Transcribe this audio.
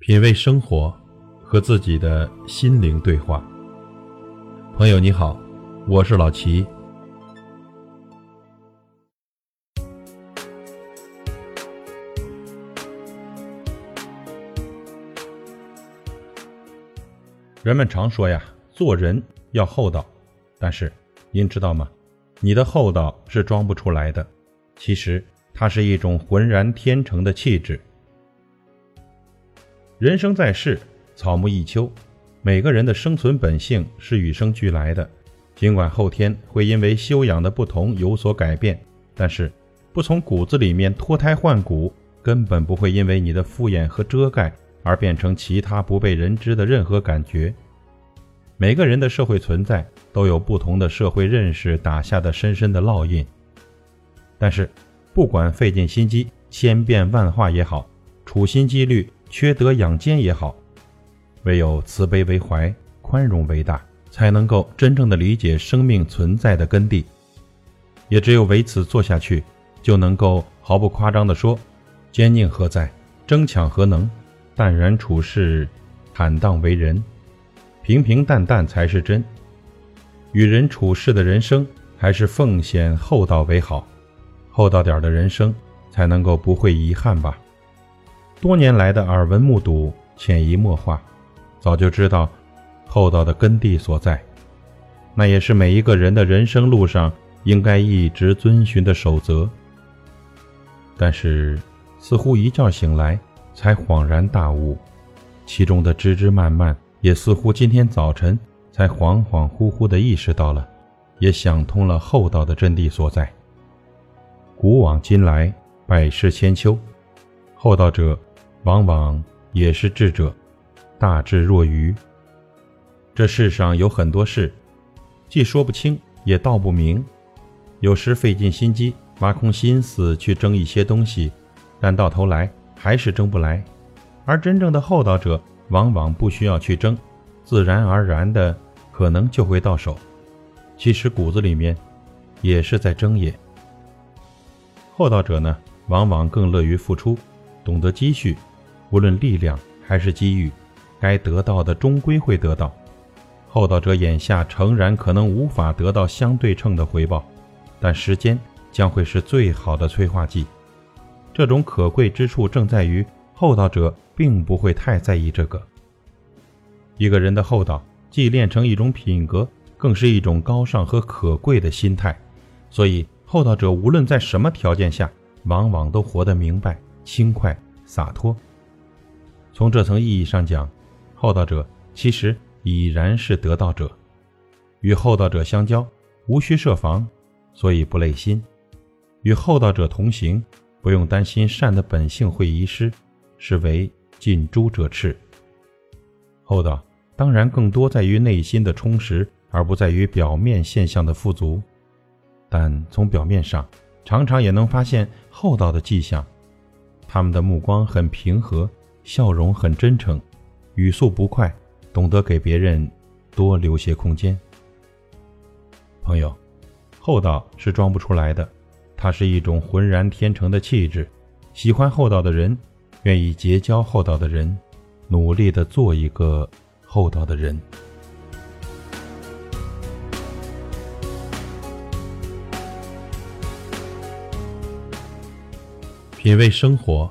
品味生活，和自己的心灵对话。朋友你好，我是老齐。人们常说呀，做人要厚道，但是您知道吗？你的厚道是装不出来的，其实它是一种浑然天成的气质。人生在世，草木一秋，每个人的生存本性是与生俱来的。尽管后天会因为修养的不同有所改变，但是不从骨子里面脱胎换骨，根本不会因为你的敷衍和遮盖而变成其他不被人知的任何感觉。每个人的社会存在都有不同的社会认识打下的深深的烙印。但是，不管费尽心机、千变万化也好，处心积虑。缺德养奸也好，唯有慈悲为怀，宽容为大，才能够真正的理解生命存在的根蒂。也只有为此做下去，就能够毫不夸张地说：坚佞何在？争抢何能？淡然处世，坦荡为人，平平淡淡才是真。与人处事的人生，还是奉献厚道为好。厚道点的人生，才能够不会遗憾吧。多年来的耳闻目睹、潜移默化，早就知道厚道的根蒂所在。那也是每一个人的人生路上应该一直遵循的守则。但是，似乎一觉醒来才恍然大悟，其中的枝枝蔓蔓，也似乎今天早晨才恍恍惚惚地意识到了，也想通了厚道的真谛所在。古往今来，百世千秋，厚道者。往往也是智者，大智若愚。这世上有很多事，既说不清，也道不明。有时费尽心机，挖空心思去争一些东西，但到头来还是争不来。而真正的厚道者，往往不需要去争，自然而然的可能就会到手。其实骨子里面也是在争也。厚道者呢，往往更乐于付出，懂得积蓄。无论力量还是机遇，该得到的终归会得到。厚道者眼下诚然可能无法得到相对称的回报，但时间将会是最好的催化剂。这种可贵之处正在于，厚道者并不会太在意这个。一个人的厚道，既练成一种品格，更是一种高尚和可贵的心态。所以，厚道者无论在什么条件下，往往都活得明白、轻快、洒脱。从这层意义上讲，厚道者其实已然是得道者。与厚道者相交，无需设防，所以不累心；与厚道者同行，不用担心善的本性会遗失，是为近朱者赤。厚道当然更多在于内心的充实，而不在于表面现象的富足。但从表面上，常常也能发现厚道的迹象。他们的目光很平和。笑容很真诚，语速不快，懂得给别人多留些空间。朋友，厚道是装不出来的，它是一种浑然天成的气质。喜欢厚道的人，愿意结交厚道的人，努力的做一个厚道的人。品味生活。